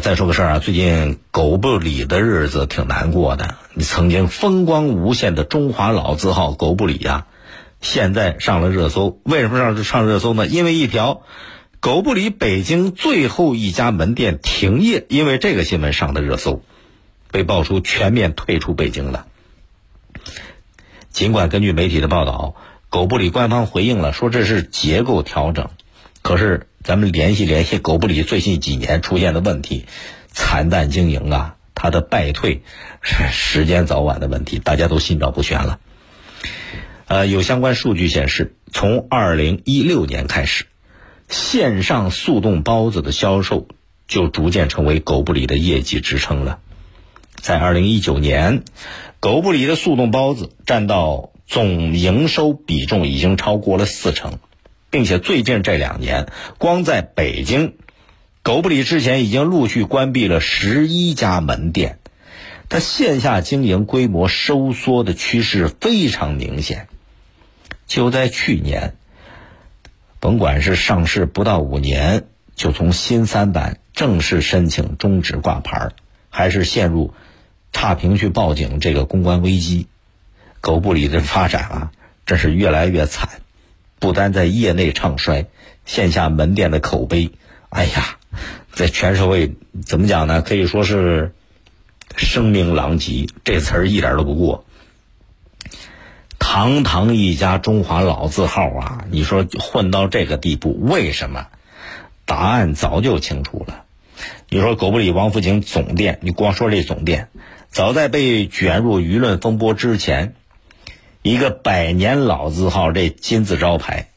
再说个事儿啊，最近狗不理的日子挺难过的。你曾经风光无限的中华老字号狗不理呀，现在上了热搜。为什么上上热搜呢？因为一条狗不理北京最后一家门店停业，因为这个新闻上的热搜，被爆出全面退出北京了。尽管根据媒体的报道，狗不理官方回应了，说这是结构调整，可是。咱们联系联系狗不理最近几年出现的问题，惨淡经营啊，它的败退是时间早晚的问题，大家都心照不宣了。呃，有相关数据显示，从二零一六年开始，线上速冻包子的销售就逐渐成为狗不理的业绩支撑了。在二零一九年，狗不理的速冻包子占到总营收比重已经超过了四成。并且最近这两年，光在北京，狗不理之前已经陆续关闭了十一家门店，它线下经营规模收缩的趋势非常明显。就在去年，甭管是上市不到五年就从新三板正式申请终止挂牌，还是陷入差评去报警这个公关危机，狗不理的发展啊，真是越来越惨。不单在业内唱衰，线下门店的口碑，哎呀，在全社会怎么讲呢？可以说是声名狼藉，这词儿一点都不过。堂堂一家中华老字号啊，你说混到这个地步，为什么？答案早就清楚了。你说狗不理王府井总店，你光说这总店，早在被卷入舆论风波之前。一个百年老字号，这金字招牌，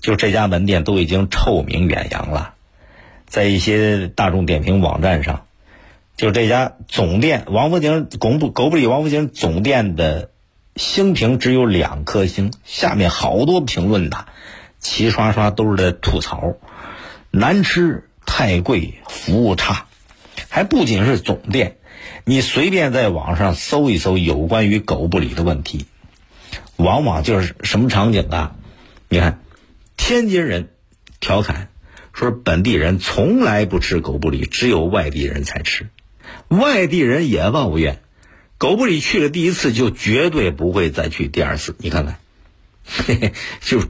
就这家门店都已经臭名远扬了，在一些大众点评网站上，就这家总店王府井狗不狗不理王府井总店的星评只有两颗星，下面好多评论呐，齐刷刷都是在吐槽，难吃、太贵、服务差，还不仅是总店，你随便在网上搜一搜有关于狗不理的问题。往往就是什么场景啊？你看，天津人调侃说本地人从来不吃狗不理，只有外地人才吃。外地人也抱怨，狗不理去了第一次就绝对不会再去第二次。你看看，嘿嘿，就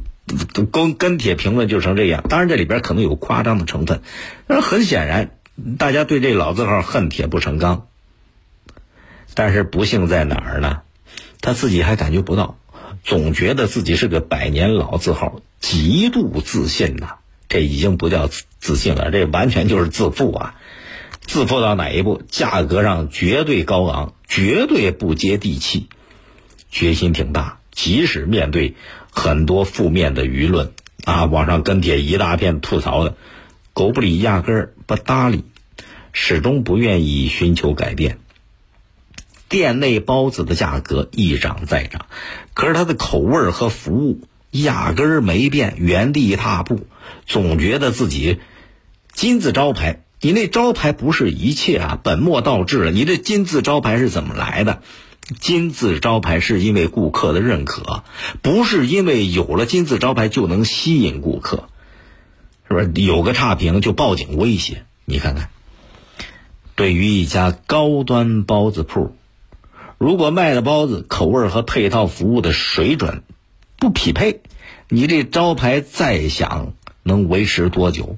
跟跟帖评论就成这样。当然这里边可能有夸张的成分，但是很显然，大家对这老字号恨铁不成钢。但是不幸在哪儿呢？他自己还感觉不到。总觉得自己是个百年老字号，极度自信呐。这已经不叫自信了，这完全就是自负啊！自负到哪一步？价格上绝对高昂，绝对不接地气，决心挺大。即使面对很多负面的舆论啊，网上跟帖一大片吐槽的，狗不理压根儿不搭理，始终不愿意寻求改变。店内包子的价格一涨再涨，可是它的口味和服务压根儿没变，原地踏步，总觉得自己金字招牌。你那招牌不是一切啊，本末倒置了。你这金字招牌是怎么来的？金字招牌是因为顾客的认可，不是因为有了金字招牌就能吸引顾客，是不是？有个差评就报警威胁，你看看。对于一家高端包子铺。如果卖的包子口味和配套服务的水准不匹配，你这招牌再想能维持多久？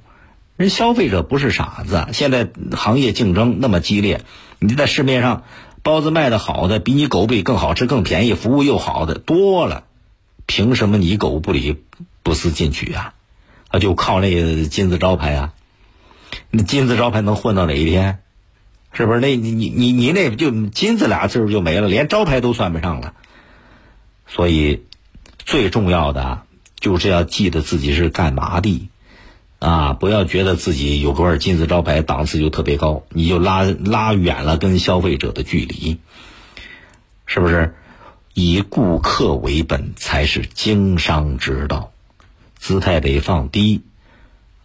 人消费者不是傻子，现在行业竞争那么激烈，你在市面上包子卖的好的比你狗不理更好吃、更便宜、服务又好的多了，凭什么你狗不理不思进取啊？啊，就靠那金字招牌啊？那金字招牌能混到哪一天？是不是？那你你你你那就金字俩字就没了，连招牌都算不上了。所以最重要的就是要记得自己是干嘛的啊！不要觉得自己有块金字招牌，档次就特别高，你就拉拉远了跟消费者的距离。是不是？以顾客为本才是经商之道，姿态得放低。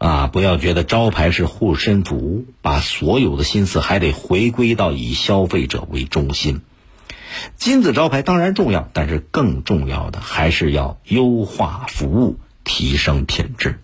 啊，不要觉得招牌是护身符，把所有的心思还得回归到以消费者为中心。金字招牌当然重要，但是更重要的还是要优化服务，提升品质。